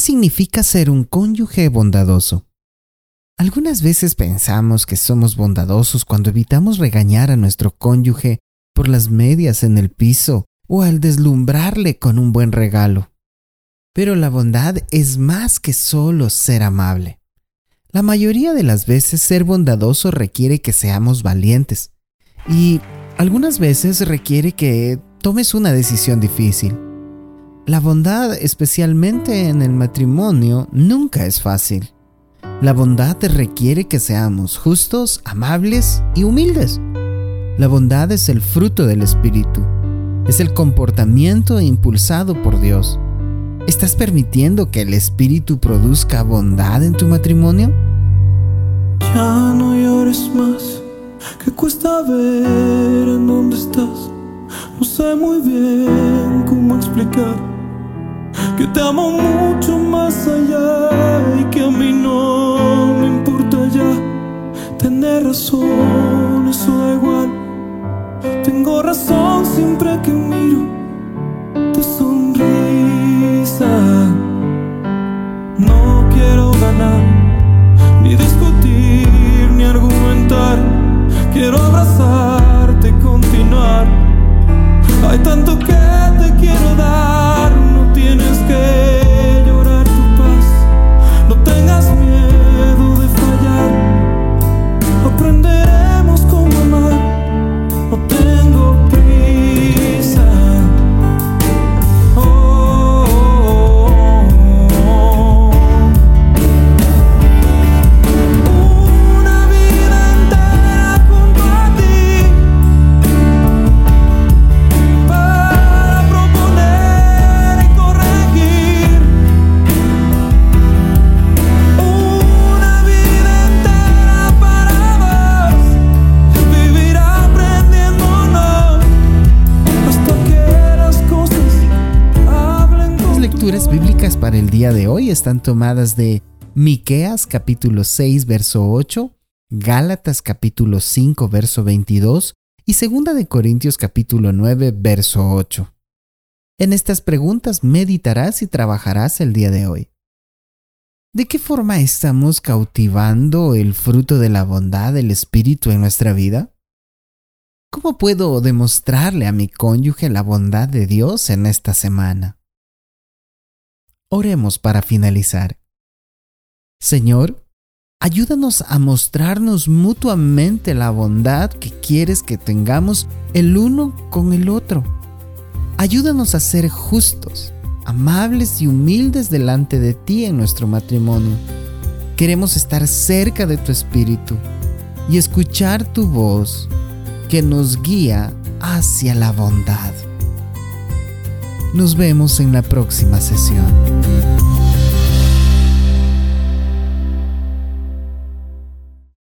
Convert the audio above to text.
¿Qué significa ser un cónyuge bondadoso? Algunas veces pensamos que somos bondadosos cuando evitamos regañar a nuestro cónyuge por las medias en el piso o al deslumbrarle con un buen regalo. Pero la bondad es más que solo ser amable. La mayoría de las veces ser bondadoso requiere que seamos valientes y algunas veces requiere que tomes una decisión difícil. La bondad, especialmente en el matrimonio, nunca es fácil. La bondad requiere que seamos justos, amables y humildes. La bondad es el fruto del Espíritu. Es el comportamiento impulsado por Dios. ¿Estás permitiendo que el Espíritu produzca bondad en tu matrimonio? Ya no llores más, que cuesta ver en dónde estás. No sé muy bien cómo explicar que te amo mucho más allá y que a mí no me importa ya tener razón, eso da igual. Tengo razón siempre que el día de hoy están tomadas de Miqueas capítulo 6 verso 8, Gálatas capítulo 5 verso 22 y Segunda de Corintios capítulo 9 verso 8. En estas preguntas meditarás y trabajarás el día de hoy. ¿De qué forma estamos cautivando el fruto de la bondad del Espíritu en nuestra vida? ¿Cómo puedo demostrarle a mi cónyuge la bondad de Dios en esta semana? Oremos para finalizar. Señor, ayúdanos a mostrarnos mutuamente la bondad que quieres que tengamos el uno con el otro. Ayúdanos a ser justos, amables y humildes delante de ti en nuestro matrimonio. Queremos estar cerca de tu espíritu y escuchar tu voz que nos guía hacia la bondad. Nos vemos en la próxima sesión.